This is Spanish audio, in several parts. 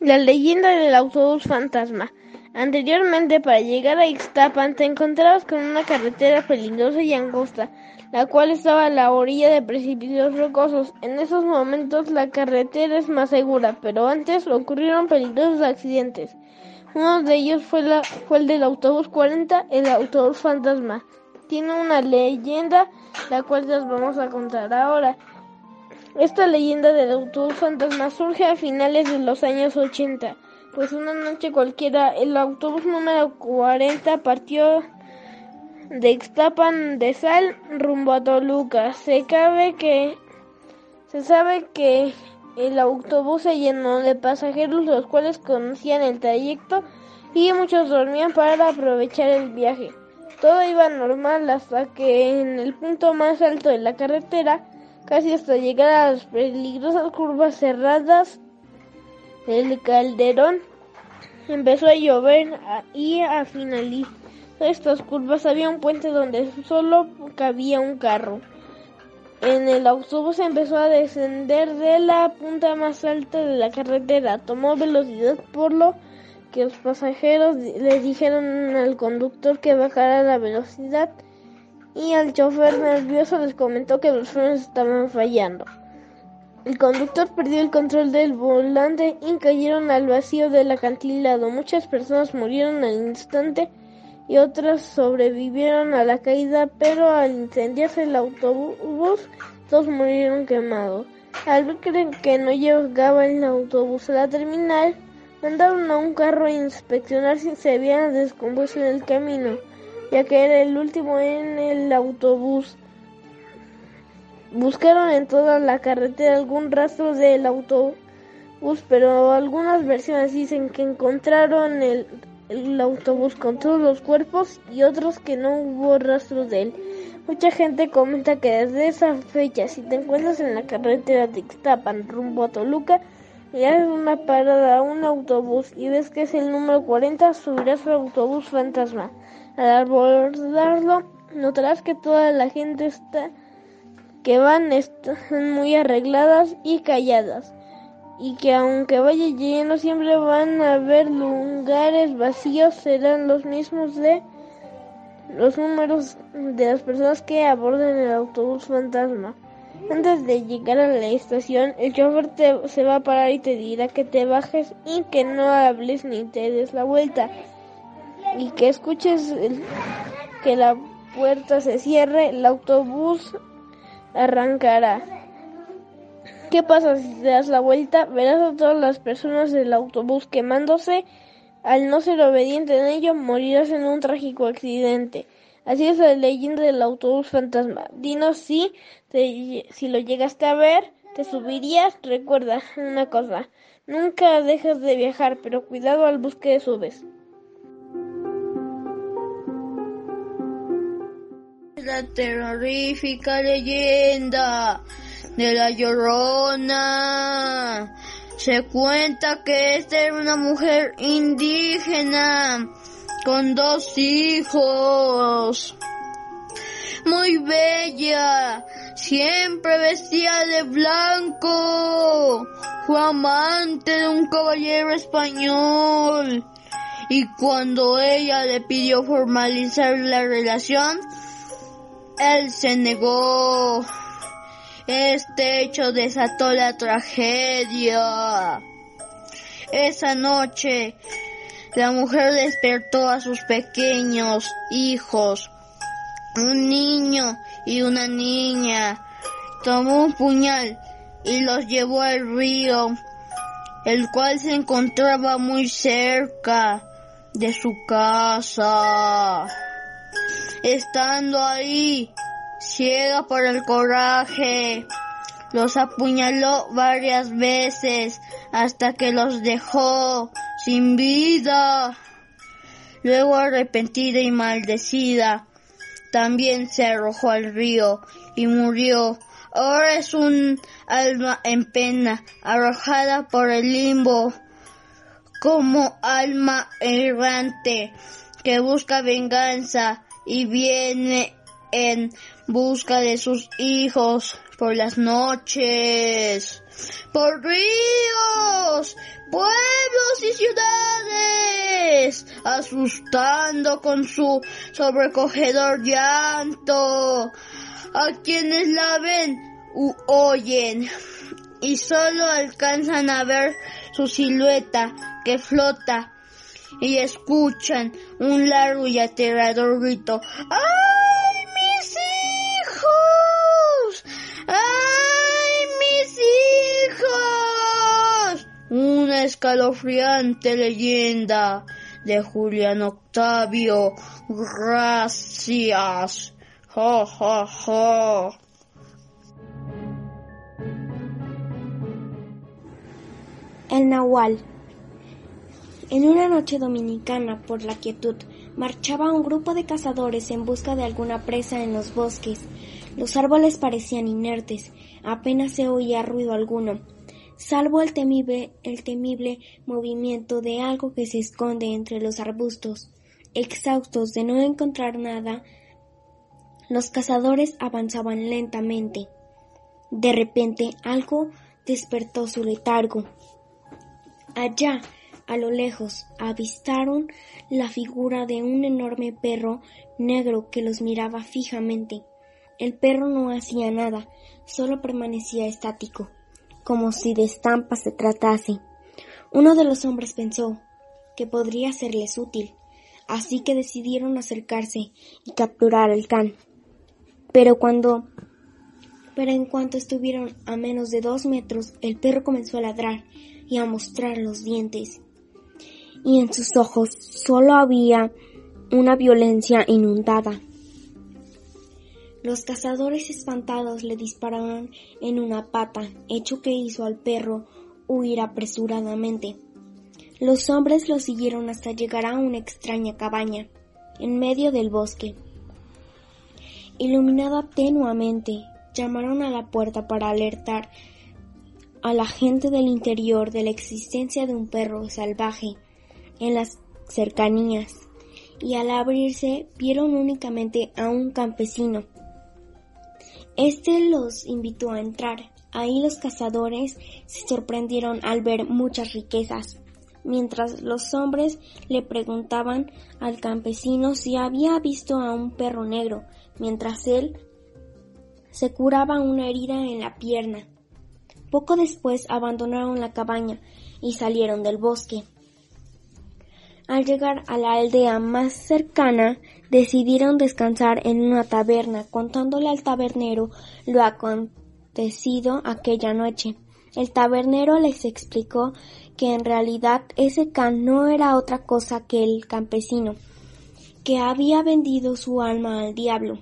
La leyenda del autobús fantasma. Anteriormente, para llegar a Ixtapan, te encontrabas con una carretera peligrosa y angosta, la cual estaba a la orilla de precipicios rocosos. En esos momentos, la carretera es más segura, pero antes ocurrieron peligrosos accidentes. Uno de ellos fue, el del autobús 40, el autobús fantasma. Tiene una leyenda, la cual les vamos a contar ahora. Esta leyenda del autobús fantasma surge a finales de los años 80, pues una noche cualquiera el autobús número 40 partió de Ixtapan de Sal rumbo a Toluca. Se que se sabe que el autobús se llenó de pasajeros los cuales conocían el trayecto y muchos dormían para aprovechar el viaje. Todo iba normal hasta que en el punto más alto de la carretera casi hasta llegar a las peligrosas curvas cerradas del calderón. Empezó a llover y a finalizar estas curvas había un puente donde solo cabía un carro. En el autobús empezó a descender de la punta más alta de la carretera. Tomó velocidad por lo que los pasajeros le dijeron al conductor que bajara la velocidad y al chofer nervioso les comentó que los frenos estaban fallando. El conductor perdió el control del volante y cayeron al vacío del acantilado. Muchas personas murieron al instante y otras sobrevivieron a la caída, pero al incendiarse el autobús, todos murieron quemados. Al ver que no llegaba el autobús a la terminal, mandaron a un carro a inspeccionar si se había descompuesto en el camino ya que era el último en el autobús. Buscaron en toda la carretera algún rastro del autobús, pero algunas versiones dicen que encontraron el, autobús con todos los cuerpos y otros que no hubo rastros de él. Mucha gente comenta que desde esa fecha, si te encuentras en la carretera de Ixtapan rumbo a Toluca, y haces una parada a un autobús y ves que es el número 40, subirás al autobús fantasma. Al abordarlo, notarás que toda la gente está que van están muy arregladas y calladas. Y que aunque vaya lleno siempre van a haber lugares vacíos. Serán los mismos de los números de las personas que abordan el autobús fantasma. Antes de llegar a la estación, el chofer te, se va a parar y te dirá que te bajes y que no hables ni te des la vuelta y que escuches que la puerta se cierre, el autobús arrancará. ¿Qué pasa si te das la vuelta? Verás a todas las personas del autobús quemándose. Al no ser obediente en ello, morirás en un trágico accidente. Así es la leyenda del autobús fantasma. Dinos si, si lo llegaste a ver, te subirías. Recuerda una cosa, nunca dejas de viajar, pero cuidado al bus que subes. La terrorífica leyenda de la Llorona. Se cuenta que esta era una mujer indígena con dos hijos. Muy bella, siempre vestía de blanco. Fue amante de un caballero español. Y cuando ella le pidió formalizar la relación, él se negó. Este hecho desató la tragedia. Esa noche, la mujer despertó a sus pequeños hijos, un niño y una niña. Tomó un puñal y los llevó al río, el cual se encontraba muy cerca de su casa. Estando ahí, ciega por el coraje, los apuñaló varias veces hasta que los dejó sin vida. Luego arrepentida y maldecida, también se arrojó al río y murió. Ahora es un alma en pena, arrojada por el limbo, como alma errante que busca venganza y viene en busca de sus hijos por las noches, por ríos, pueblos y ciudades, asustando con su sobrecogedor llanto a quienes la ven u oyen y solo alcanzan a ver su silueta que flota y escuchan un largo y aterrador grito. ¡Ay, mis hijos! ¡Ay, mis hijos! Una escalofriante leyenda de Julián Octavio. Gracias. Ja, ja, ja. El Nahual. En una noche dominicana, por la quietud, marchaba un grupo de cazadores en busca de alguna presa en los bosques. Los árboles parecían inertes, apenas se oía ruido alguno, salvo el temible, el temible movimiento de algo que se esconde entre los arbustos. Exhaustos de no encontrar nada, los cazadores avanzaban lentamente. De repente algo despertó su letargo. Allá, a lo lejos, avistaron la figura de un enorme perro negro que los miraba fijamente. El perro no hacía nada, solo permanecía estático, como si de estampa se tratase. Uno de los hombres pensó que podría serles útil, así que decidieron acercarse y capturar al can. Pero cuando pero en cuanto estuvieron a menos de dos metros, el perro comenzó a ladrar y a mostrar los dientes. Y en sus ojos solo había una violencia inundada. Los cazadores espantados le dispararon en una pata, hecho que hizo al perro huir apresuradamente. Los hombres lo siguieron hasta llegar a una extraña cabaña, en medio del bosque. Iluminada tenuamente, llamaron a la puerta para alertar a la gente del interior de la existencia de un perro salvaje en las cercanías y al abrirse vieron únicamente a un campesino. Este los invitó a entrar. Ahí los cazadores se sorprendieron al ver muchas riquezas, mientras los hombres le preguntaban al campesino si había visto a un perro negro, mientras él se curaba una herida en la pierna. Poco después abandonaron la cabaña y salieron del bosque. Al llegar a la aldea más cercana, decidieron descansar en una taberna, contándole al tabernero lo acontecido aquella noche. El tabernero les explicó que en realidad ese can no era otra cosa que el campesino, que había vendido su alma al diablo.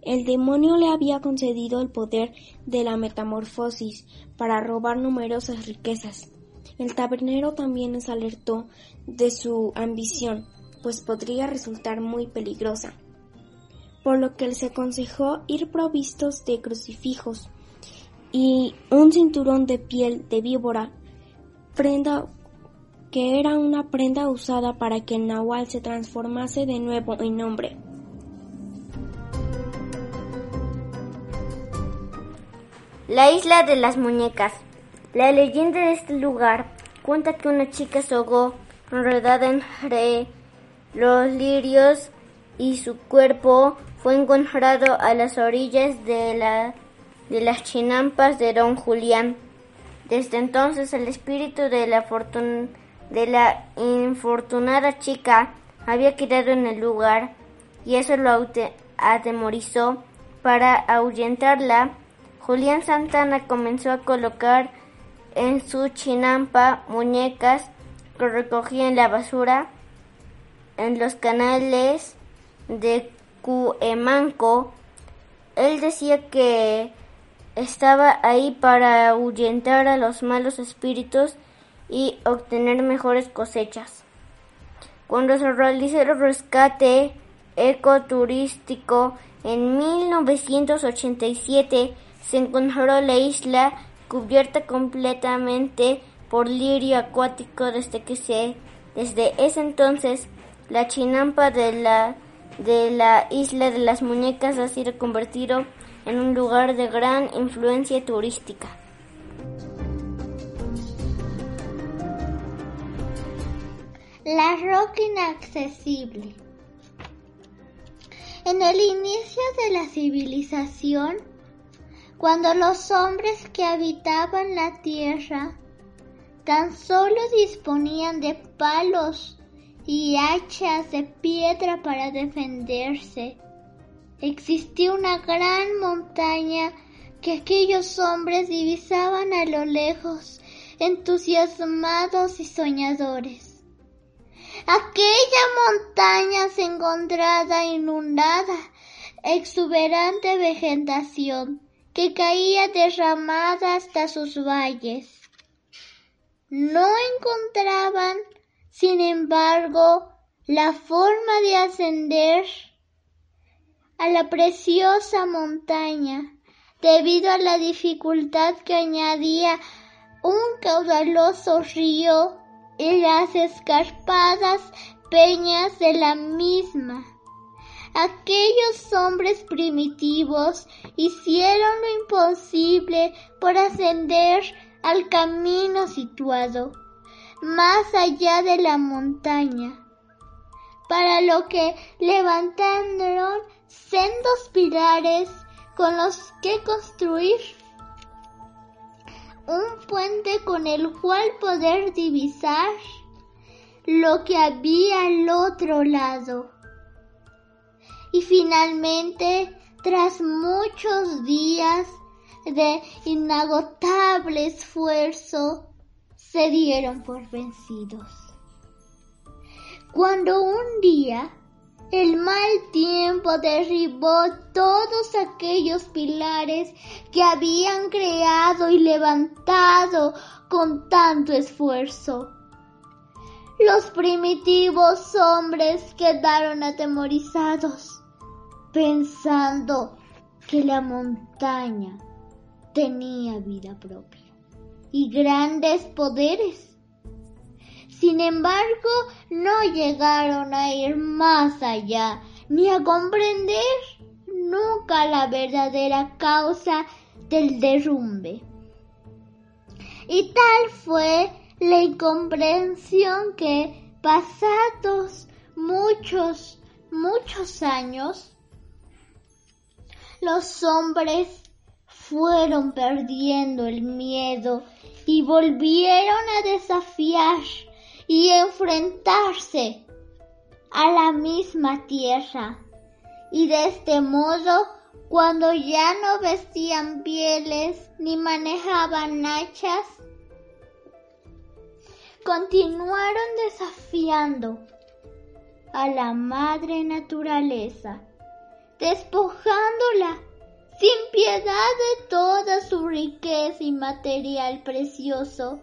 El demonio le había concedido el poder de la metamorfosis para robar numerosas riquezas. El tabernero también les alertó de su ambición, pues podría resultar muy peligrosa, por lo que les aconsejó ir provistos de crucifijos y un cinturón de piel de víbora, prenda que era una prenda usada para que el nahual se transformase de nuevo en hombre. La isla de las muñecas. La leyenda de este lugar cuenta que una chica ahogó enredada entre los lirios y su cuerpo fue encontrado a las orillas de, la, de las chinampas de don Julián. Desde entonces el espíritu de la, de la infortunada chica había quedado en el lugar y eso lo atemorizó para ahuyentarla Julián Santana comenzó a colocar en su chinampa muñecas que recogía en la basura en los canales de Cuemanco. Él decía que estaba ahí para ahuyentar a los malos espíritus y obtener mejores cosechas. Cuando se realizó el rescate ecoturístico en 1987, se encontró la isla cubierta completamente por lirio acuático desde que se desde ese entonces la chinampa de la de la isla de las muñecas ha sido convertido en un lugar de gran influencia turística. La roca inaccesible. En el inicio de la civilización, cuando los hombres que habitaban la tierra tan solo disponían de palos y hachas de piedra para defenderse, existía una gran montaña que aquellos hombres divisaban a lo lejos, entusiasmados y soñadores. Aquella montaña se encontraba inundada, exuberante vegetación que caía derramada hasta sus valles. No encontraban, sin embargo, la forma de ascender a la preciosa montaña debido a la dificultad que añadía un caudaloso río y las escarpadas peñas de la misma. Aquellos hombres primitivos hicieron lo imposible por ascender al camino situado más allá de la montaña, para lo que levantaron sendos pilares con los que construir un puente con el cual poder divisar lo que había al otro lado. Y finalmente, tras muchos días de inagotable esfuerzo, se dieron por vencidos. Cuando un día el mal tiempo derribó todos aquellos pilares que habían creado y levantado con tanto esfuerzo. Los primitivos hombres quedaron atemorizados, pensando que la montaña tenía vida propia y grandes poderes. Sin embargo, no llegaron a ir más allá ni a comprender nunca la verdadera causa del derrumbe. Y tal fue la incomprensión que, pasados muchos, muchos años, los hombres fueron perdiendo el miedo y volvieron a desafiar y enfrentarse a la misma tierra. Y de este modo, cuando ya no vestían pieles ni manejaban hachas, continuaron desafiando a la madre naturaleza, despojándola sin piedad de toda su riqueza y material precioso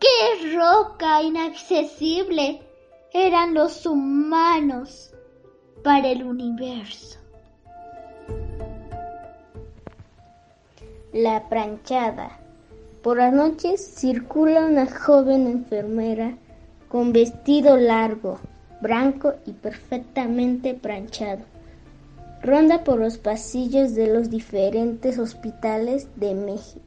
¡Qué roca inaccesible eran los humanos para el universo! La pranchada. Por las noches circula una joven enfermera con vestido largo, blanco y perfectamente pranchado. Ronda por los pasillos de los diferentes hospitales de México.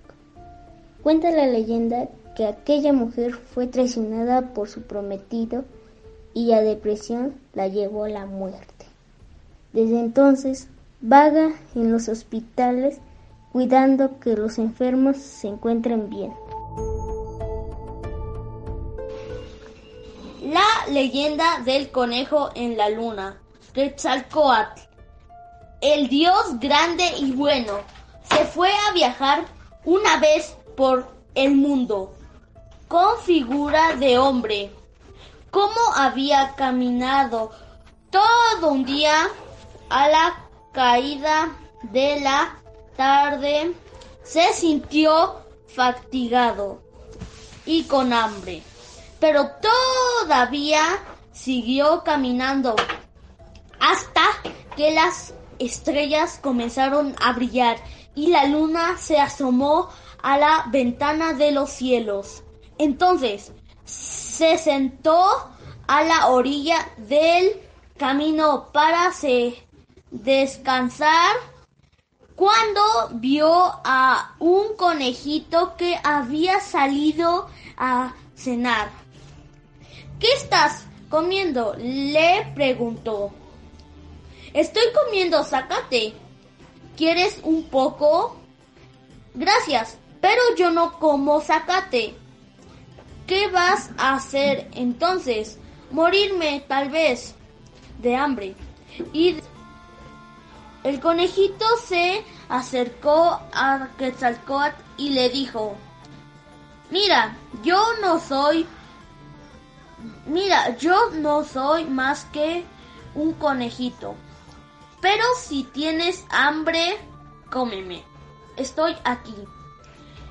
Cuenta la leyenda que aquella mujer fue traicionada por su prometido y la depresión la llevó a la muerte. Desde entonces vaga en los hospitales cuidando que los enfermos se encuentren bien. La leyenda del conejo en la luna. Quetzalcoatl. El dios grande y bueno se fue a viajar una vez por el mundo con figura de hombre. Como había caminado todo un día a la caída de la tarde se sintió fatigado y con hambre, pero todavía siguió caminando hasta que las estrellas comenzaron a brillar y la luna se asomó a la ventana de los cielos. Entonces se sentó a la orilla del camino para se descansar cuando vio a un conejito que había salido a cenar. ¿Qué estás comiendo? le preguntó. Estoy comiendo zacate. ¿Quieres un poco? Gracias, pero yo no como zacate. ¿Qué vas a hacer entonces? Morirme, tal vez, de hambre. Y el conejito se acercó a Quetzalcoatl y le dijo, Mira, yo no soy... Mira, yo no soy más que un conejito. Pero si tienes hambre, cómeme. Estoy aquí.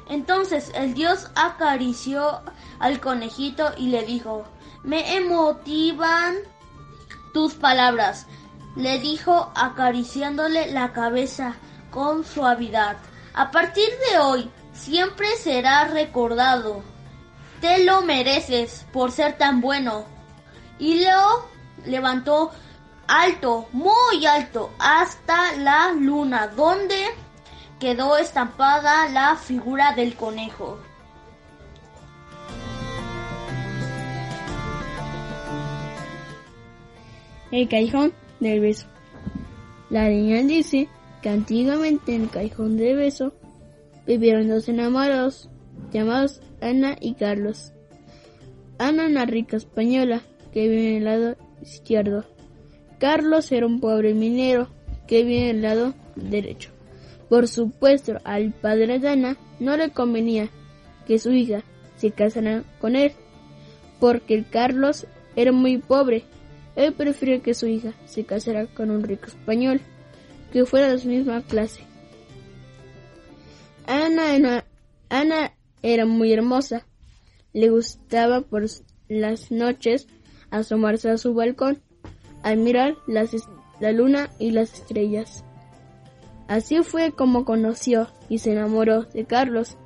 Entonces el dios acarició al conejito y le dijo, me emotivan tus palabras, le dijo acariciándole la cabeza con suavidad. A partir de hoy, siempre será recordado. Te lo mereces por ser tan bueno. Y lo levantó alto, muy alto, hasta la luna, donde quedó estampada la figura del conejo. El callejón del beso. La niña dice que antiguamente en el callejón del beso vivieron dos enamorados llamados Ana y Carlos. Ana una rica española que vive en el lado izquierdo. Carlos era un pobre minero que vive en el lado derecho. Por supuesto, al padre de Ana no le convenía que su hija se casara con él, porque Carlos era muy pobre él prefiere que su hija se casara con un rico español que fuera de su misma clase. Ana era muy hermosa. Le gustaba por las noches asomarse a su balcón al mirar la luna y las estrellas. Así fue como conoció y se enamoró de Carlos.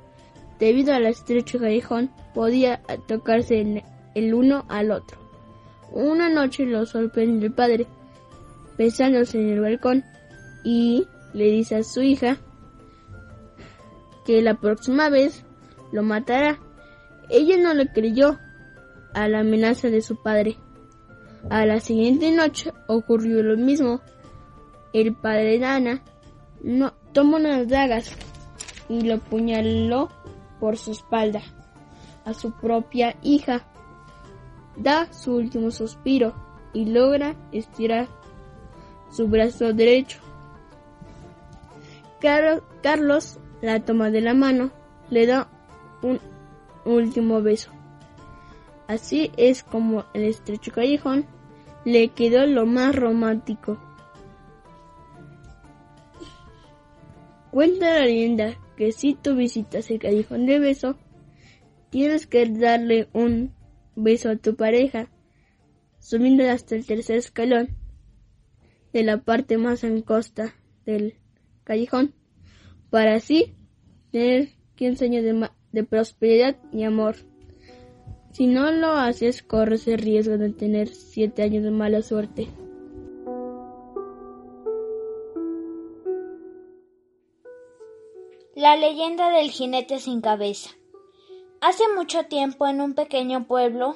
Debido al estrecho callejón, podía tocarse el uno al otro. Una noche lo sorprende el padre, besándose en el balcón, y le dice a su hija que la próxima vez lo matará. Ella no le creyó a la amenaza de su padre. A la siguiente noche ocurrió lo mismo. El padre de Ana no, tomó unas dagas y lo apuñaló por su espalda a su propia hija da su último suspiro y logra estirar su brazo derecho. Carlos la toma de la mano, le da un último beso. Así es como el estrecho callejón le quedó lo más romántico. Cuenta la leyenda que si tú visitas el callejón de beso, tienes que darle un beso a tu pareja, subiendo hasta el tercer escalón de la parte más angosta del callejón, para así tener 15 años de, de prosperidad y amor. Si no lo haces, corres el riesgo de tener 7 años de mala suerte. La leyenda del jinete sin cabeza. Hace mucho tiempo en un pequeño pueblo,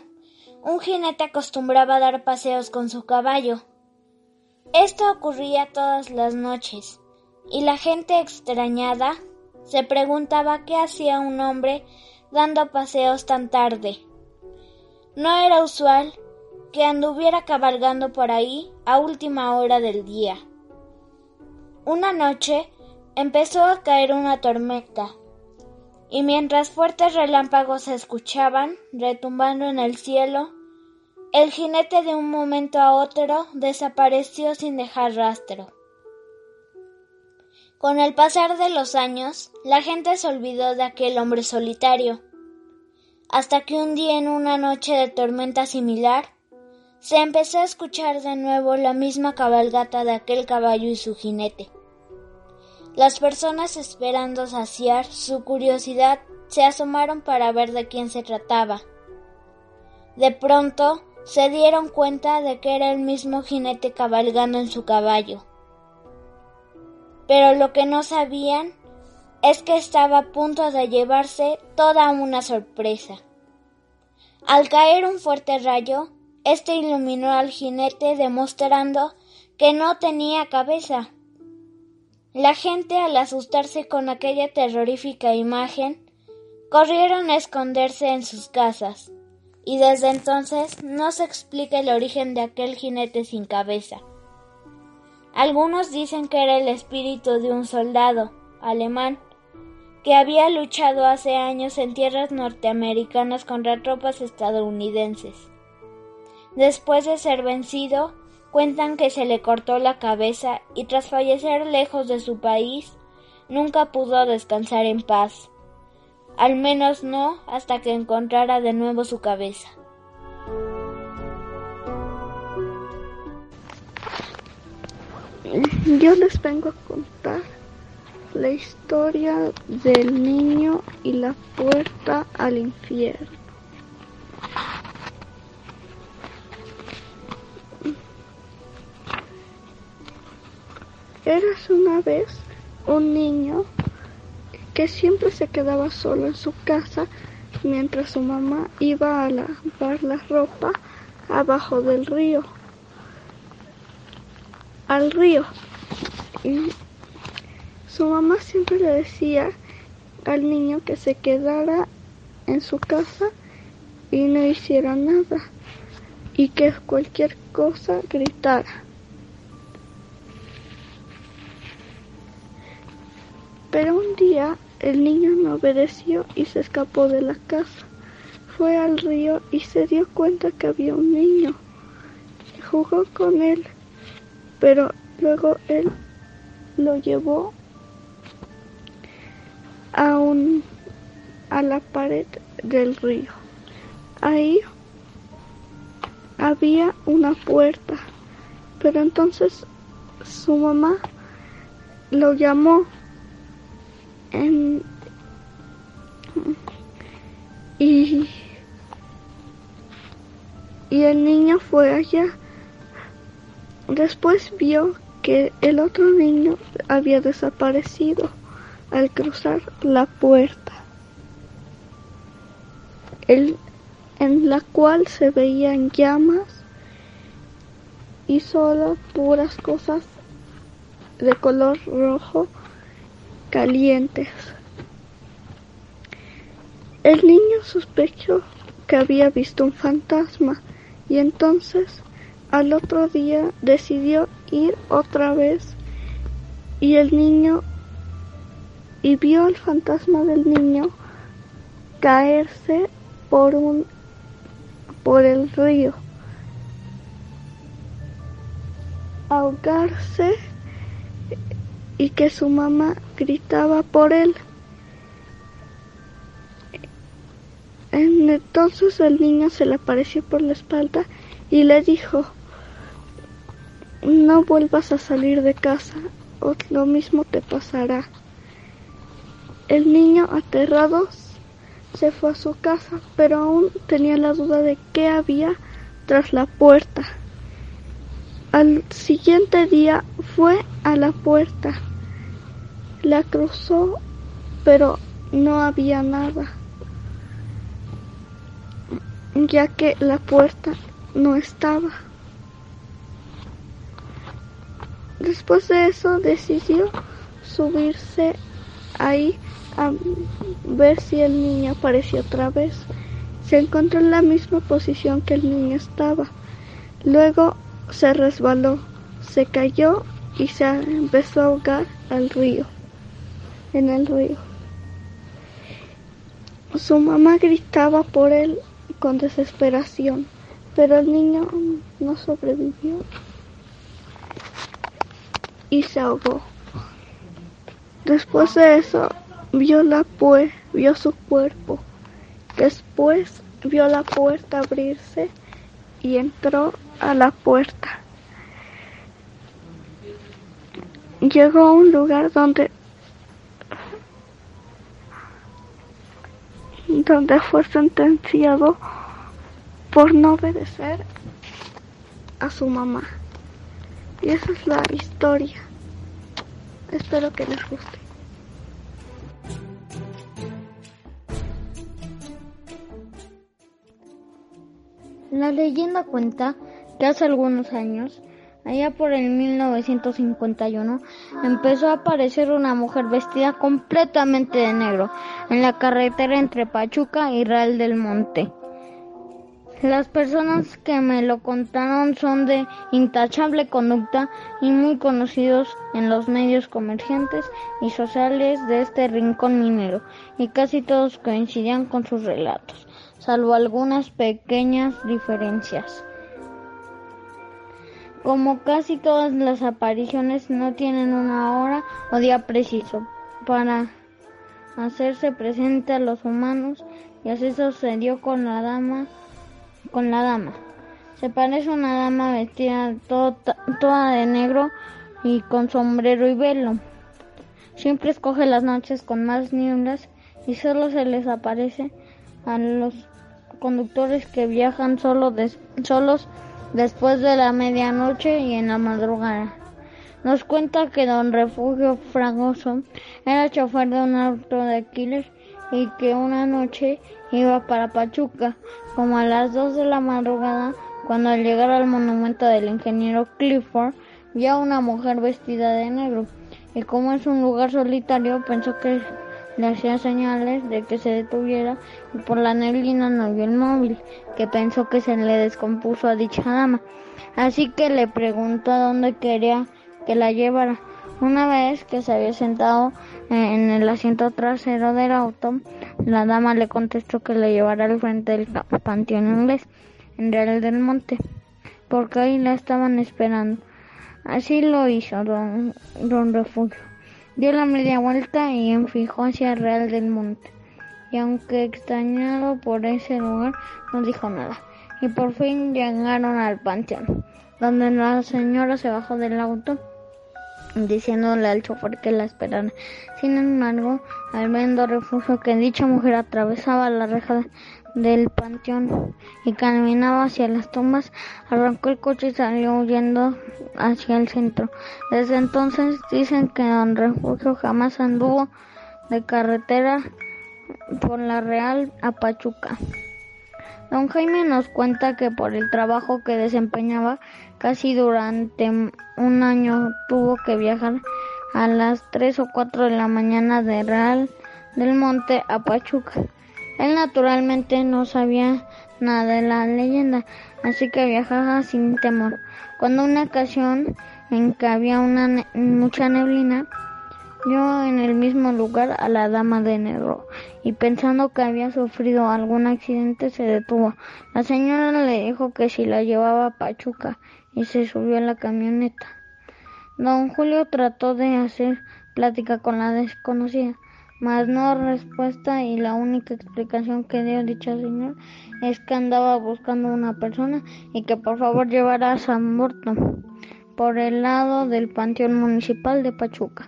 un jinete acostumbraba a dar paseos con su caballo. Esto ocurría todas las noches, y la gente extrañada se preguntaba qué hacía un hombre dando paseos tan tarde. No era usual que anduviera cabalgando por ahí a última hora del día. Una noche empezó a caer una tormenta y mientras fuertes relámpagos se escuchaban retumbando en el cielo, el jinete de un momento a otro desapareció sin dejar rastro. Con el pasar de los años, la gente se olvidó de aquel hombre solitario, hasta que un día en una noche de tormenta similar, se empezó a escuchar de nuevo la misma cabalgata de aquel caballo y su jinete. Las personas esperando saciar su curiosidad se asomaron para ver de quién se trataba. De pronto se dieron cuenta de que era el mismo jinete cabalgando en su caballo. Pero lo que no sabían es que estaba a punto de llevarse toda una sorpresa. Al caer un fuerte rayo, este iluminó al jinete demostrando que no tenía cabeza. La gente, al asustarse con aquella terrorífica imagen, corrieron a esconderse en sus casas, y desde entonces no se explica el origen de aquel jinete sin cabeza. Algunos dicen que era el espíritu de un soldado alemán que había luchado hace años en tierras norteamericanas contra tropas estadounidenses. Después de ser vencido, cuentan que se le cortó la cabeza y tras fallecer lejos de su país, nunca pudo descansar en paz. Al menos no hasta que encontrara de nuevo su cabeza. Yo les vengo a contar la historia del niño y la puerta al infierno. Eras una vez un niño que siempre se quedaba solo en su casa mientras su mamá iba a lavar la ropa abajo del río. Al río. Su mamá siempre le decía al niño que se quedara en su casa y no hiciera nada y que cualquier cosa gritara. Pero un día el niño no obedeció y se escapó de la casa. Fue al río y se dio cuenta que había un niño. Jugó con él, pero luego él lo llevó a la pared del río. Ahí había una puerta, pero entonces su mamá lo llamó y el niño fue allá. Después vio que el otro niño había desaparecido al cruzar la puerta, en la cual se veían llamas y solo puras cosas de color rojo calientes. El niño sospechó que había visto un fantasma y entonces al otro día decidió ir otra vez y el niño y vio al fantasma del niño caerse por un por el río ahogarse y que su mamá gritaba por él. Entonces el niño se le apareció por la espalda y le dijo, no vuelvas a salir de casa, o lo mismo te pasará. El niño, aterrado, se fue a su casa, pero aún tenía la duda de qué había tras la puerta. Al siguiente día fue a la puerta, la cruzó, pero no había nada, ya que la puerta no estaba. Después de eso decidió subirse ahí a ver si el niño apareció otra vez. Se encontró en la misma posición que el niño estaba. Luego se resbaló, se cayó y se empezó a ahogar al río, en el río. Su mamá gritaba por él con desesperación, pero el niño no sobrevivió y se ahogó. Después de eso, vio, la pue vio su cuerpo. Después vio la puerta abrirse y entró a la puerta. Llegó a un lugar donde donde fue sentenciado por no obedecer a su mamá. Y esa es la historia. Espero que les guste. La leyenda cuenta que hace algunos años, allá por el 1951, empezó a aparecer una mujer vestida completamente de negro en la carretera entre Pachuca y Real del Monte. Las personas que me lo contaron son de intachable conducta y muy conocidos en los medios comerciantes y sociales de este rincón minero, y casi todos coincidían con sus relatos, salvo algunas pequeñas diferencias. Como casi todas las apariciones no tienen una hora o día preciso para hacerse presente a los humanos, y así sucedió con la dama con la dama. Se parece a una dama vestida toda de negro y con sombrero y velo. Siempre escoge las noches con más nieblas y solo se les aparece a los conductores que viajan solo solos después de la medianoche y en la madrugada. Nos cuenta que don Refugio Fragoso era chofer de un auto de Aquiles y que una noche iba para Pachuca, como a las dos de la madrugada, cuando al llegar al monumento del ingeniero Clifford, vio a una mujer vestida de negro, y como es un lugar solitario, pensó que le hacía señales de que se detuviera, y por la neblina no vio el móvil, que pensó que se le descompuso a dicha dama. Así que le preguntó a dónde quería que la llevara. Una vez que se había sentado en el asiento trasero del auto, la dama le contestó que le llevara al frente del panteón inglés, en Real del Monte, porque ahí la estaban esperando. Así lo hizo don, don Refugio. Dio la media vuelta y enfijó hacia Real del Monte. Y aunque extrañado por ese lugar, no dijo nada. Y por fin llegaron al panteón, donde la señora se bajó del auto diciéndole al chofer que la esperara. Sin embargo, al ver refugio que dicha mujer atravesaba la reja del panteón y caminaba hacia las tumbas, arrancó el coche y salió huyendo hacia el centro. Desde entonces dicen que don Refugio jamás anduvo de carretera por la Real a Pachuca. Don Jaime nos cuenta que por el trabajo que desempeñaba casi durante un año tuvo que viajar a las 3 o 4 de la mañana de Real del Monte a Pachuca. Él naturalmente no sabía nada de la leyenda, así que viajaba sin temor. Cuando una ocasión en que había una mucha neblina, yo en el mismo lugar a la dama de negro y pensando que había sufrido algún accidente se detuvo. La señora le dijo que si la llevaba a Pachuca y se subió a la camioneta. Don Julio trató de hacer plática con la desconocida, mas no respuesta y la única explicación que dio dicha señora es que andaba buscando una persona y que por favor llevara a San Borto por el lado del Panteón Municipal de Pachuca.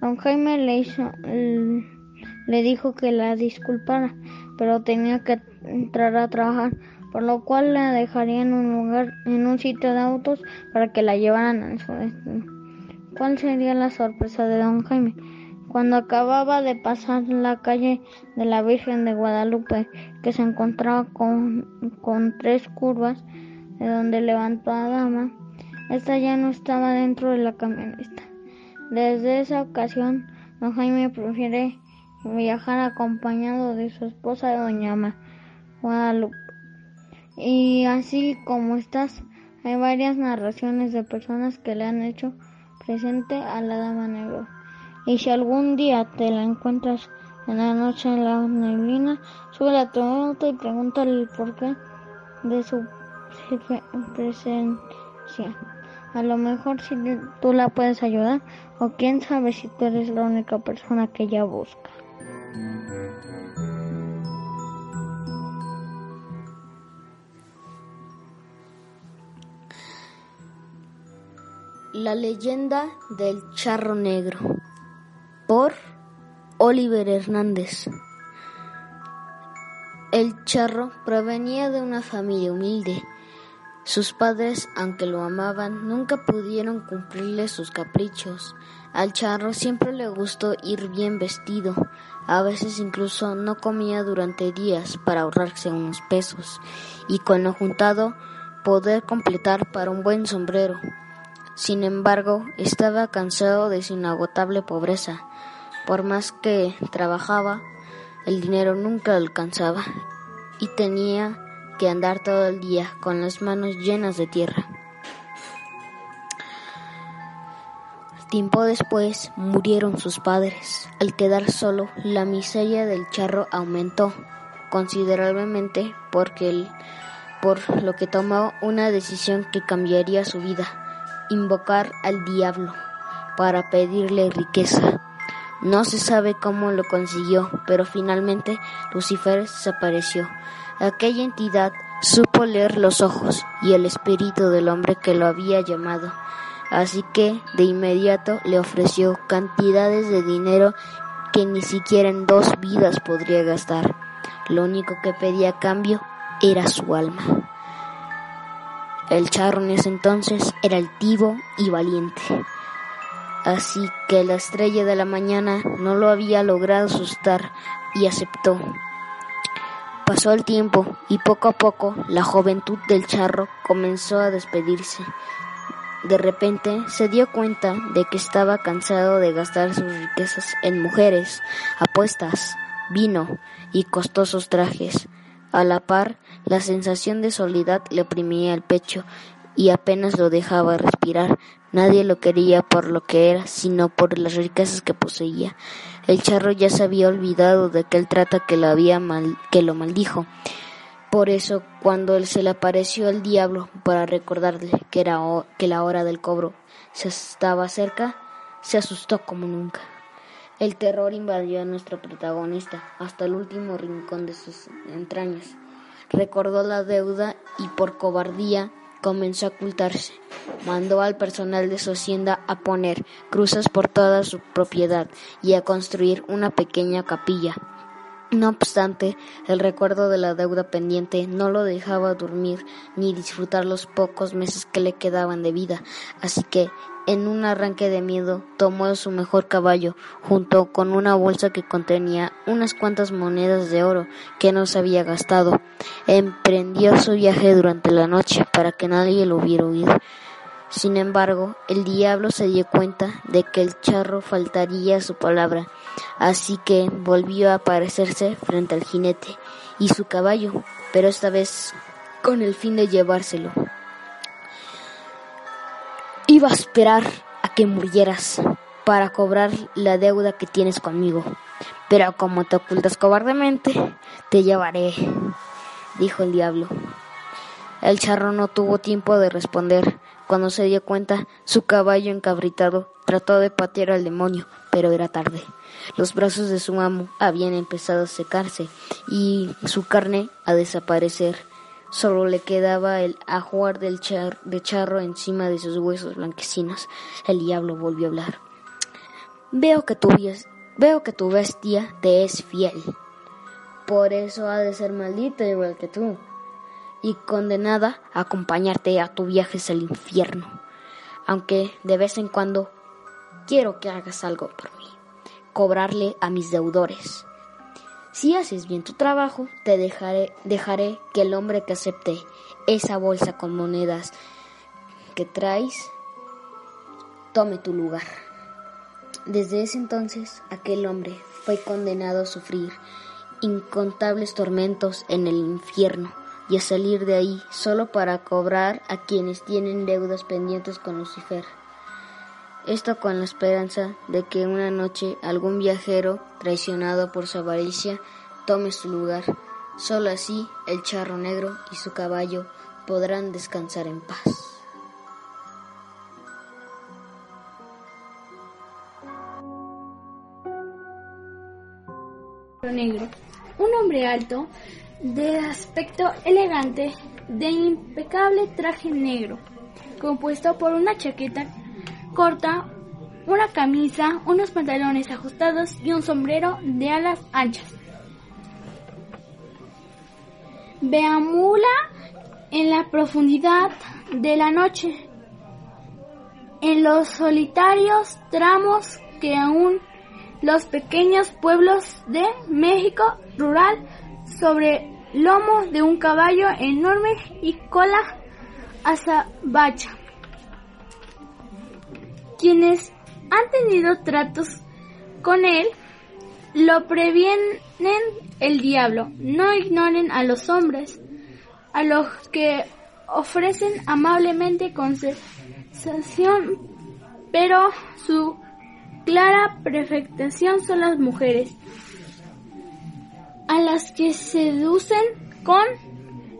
Don Jaime le hizo, le dijo que la disculpara, pero tenía que entrar a trabajar, por lo cual la dejaría en un lugar, en un sitio de autos para que la llevaran a su destino. ¿Cuál sería la sorpresa de don Jaime? Cuando acababa de pasar la calle de la Virgen de Guadalupe, que se encontraba con, con tres curvas de donde levantó a dama, esta ya no estaba dentro de la camioneta. Desde esa ocasión, don Jaime prefiere viajar acompañado de su esposa doña Guadalupe. Y así como estás, hay varias narraciones de personas que le han hecho presente a la dama negra. Y si algún día te la encuentras en la noche en la neblina, sube a tu auto y pregúntale el porqué de su presencia. A lo mejor si tú la puedes ayudar o quién sabe si tú eres la única persona que ella busca. La leyenda del charro negro por Oliver Hernández. El charro provenía de una familia humilde. Sus padres, aunque lo amaban, nunca pudieron cumplirle sus caprichos. Al charro siempre le gustó ir bien vestido. A veces incluso no comía durante días para ahorrarse unos pesos y con lo juntado poder completar para un buen sombrero. Sin embargo, estaba cansado de su inagotable pobreza. Por más que trabajaba, el dinero nunca alcanzaba y tenía que andar todo el día con las manos llenas de tierra. Tiempo después murieron sus padres. Al quedar solo, la miseria del charro aumentó considerablemente porque él, por lo que tomó una decisión que cambiaría su vida, invocar al diablo para pedirle riqueza. No se sabe cómo lo consiguió, pero finalmente Lucifer desapareció. Aquella entidad supo leer los ojos y el espíritu del hombre que lo había llamado. Así que de inmediato le ofreció cantidades de dinero que ni siquiera en dos vidas podría gastar. Lo único que pedía a cambio era su alma. El charro en ese entonces era altivo y valiente. Así que la estrella de la mañana no lo había logrado asustar y aceptó. Pasó el tiempo y poco a poco la juventud del charro comenzó a despedirse. De repente se dio cuenta de que estaba cansado de gastar sus riquezas en mujeres, apuestas, vino y costosos trajes. A la par, la sensación de soledad le oprimía el pecho y apenas lo dejaba respirar. Nadie lo quería por lo que era, sino por las riquezas que poseía. El charro ya se había olvidado de aquel trata que lo había mal, que lo maldijo. Por eso, cuando él se le apareció el diablo para recordarle que era que la hora del cobro se estaba cerca, se asustó como nunca. El terror invadió a nuestro protagonista hasta el último rincón de sus entrañas. Recordó la deuda y por cobardía comenzó a ocultarse. Mandó al personal de su hacienda a poner cruzas por toda su propiedad y a construir una pequeña capilla. No obstante, el recuerdo de la deuda pendiente no lo dejaba dormir ni disfrutar los pocos meses que le quedaban de vida, así que en un arranque de miedo tomó su mejor caballo, junto con una bolsa que contenía unas cuantas monedas de oro que no se había gastado. Emprendió su viaje durante la noche para que nadie lo hubiera oído. Sin embargo, el diablo se dio cuenta de que el charro faltaría a su palabra, así que volvió a aparecerse frente al jinete y su caballo, pero esta vez con el fin de llevárselo. Iba a esperar a que murieras para cobrar la deuda que tienes conmigo. Pero como te ocultas cobardemente, te llevaré, dijo el diablo. El charro no tuvo tiempo de responder. Cuando se dio cuenta, su caballo encabritado trató de patear al demonio, pero era tarde. Los brazos de su amo habían empezado a secarse y su carne a desaparecer. Solo le quedaba el ajuar del de charro encima de sus huesos blanquecinos. El diablo volvió a hablar. Veo que tu, veo que tu bestia te es fiel. Por eso ha de ser maldita igual que tú. Y condenada a acompañarte a tu viaje al infierno. Aunque de vez en cuando quiero que hagas algo por mí. Cobrarle a mis deudores. Si haces bien tu trabajo, te dejaré, dejaré que el hombre que acepte esa bolsa con monedas que traes tome tu lugar. Desde ese entonces, aquel hombre fue condenado a sufrir incontables tormentos en el infierno y a salir de ahí solo para cobrar a quienes tienen deudas pendientes con Lucifer. Esto con la esperanza de que una noche algún viajero traicionado por su avaricia tome su lugar. Solo así el charro negro y su caballo podrán descansar en paz. Negro. Un hombre alto de aspecto elegante, de impecable traje negro, compuesto por una chaqueta corta, una camisa, unos pantalones ajustados y un sombrero de alas anchas. Veamula en la profundidad de la noche, en los solitarios tramos que aún los pequeños pueblos de México rural sobre lomo de un caballo enorme y cola azabacha. Quienes han tenido tratos con él lo previenen el diablo. No ignoren a los hombres, a los que ofrecen amablemente concesión, pero su clara perfección son las mujeres, a las que seducen con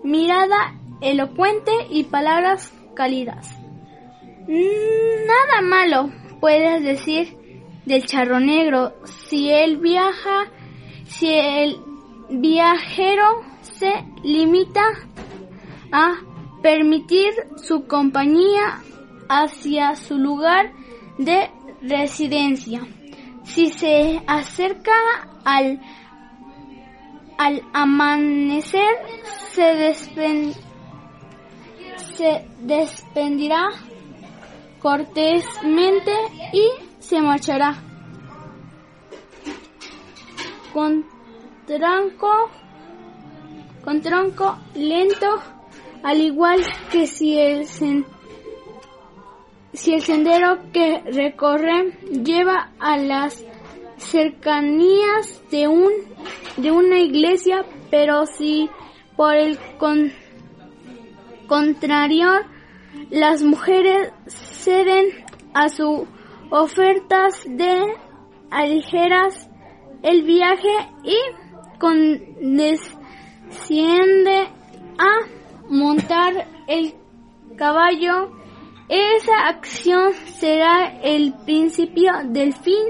mirada elocuente y palabras cálidas. Nada malo puedes decir del charro negro si él viaja, si el viajero se limita a permitir su compañía hacia su lugar de residencia. Si se acerca al, al amanecer, se, se despendirá cortésmente y se marchará. Con tronco, con tronco lento, al igual que si el, si el sendero que recorre lleva a las cercanías de un de una iglesia, pero si por el contrario las mujeres ceden a sus ofertas de aligeras el viaje y condesciende a montar el caballo, esa acción será el principio del fin.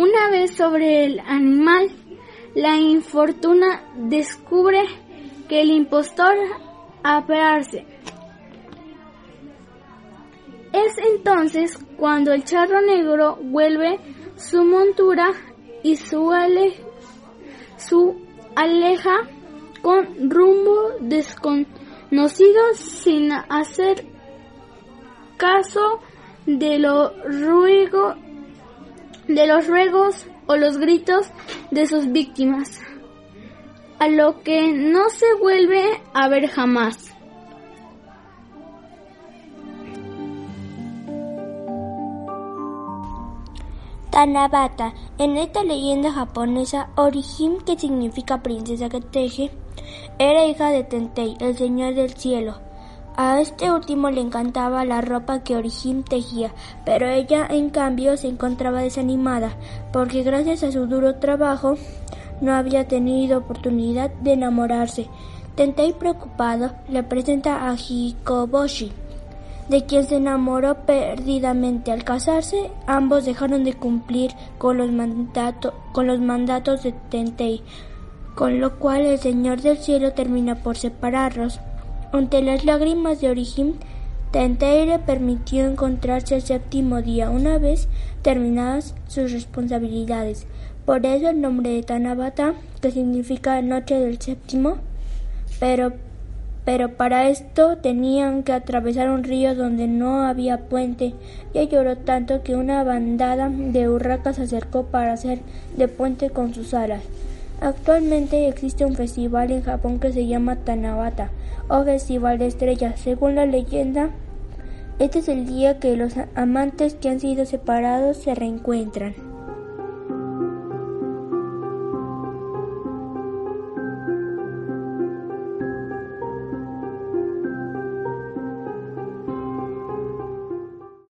Una vez sobre el animal, la infortuna descubre que el impostor aparece. Es entonces cuando el charro negro vuelve su montura y su, su aleja con rumbo desconocido sin hacer caso de, lo ruego, de los ruegos o los gritos de sus víctimas, a lo que no se vuelve a ver jamás. Tanabata. En esta leyenda japonesa, Orihime, que significa princesa que teje, era hija de Tentei, el señor del cielo. A este último le encantaba la ropa que Orihime tejía, pero ella en cambio se encontraba desanimada, porque gracias a su duro trabajo no había tenido oportunidad de enamorarse. Tentei preocupado le presenta a Hikoboshi, de quien se enamoró perdidamente. Al casarse, ambos dejaron de cumplir con los, con los mandatos de Tentei, con lo cual el Señor del Cielo termina por separarlos. Ante las lágrimas de Orihime, Tentei le permitió encontrarse el séptimo día, una vez terminadas sus responsabilidades. Por eso el nombre de Tanabata, que significa noche del séptimo, pero pero para esto tenían que atravesar un río donde no había puente. Ella lloró tanto que una bandada de urracas se acercó para hacer de puente con sus alas. Actualmente existe un festival en Japón que se llama Tanabata o Festival de Estrellas. Según la leyenda, este es el día que los amantes que han sido separados se reencuentran.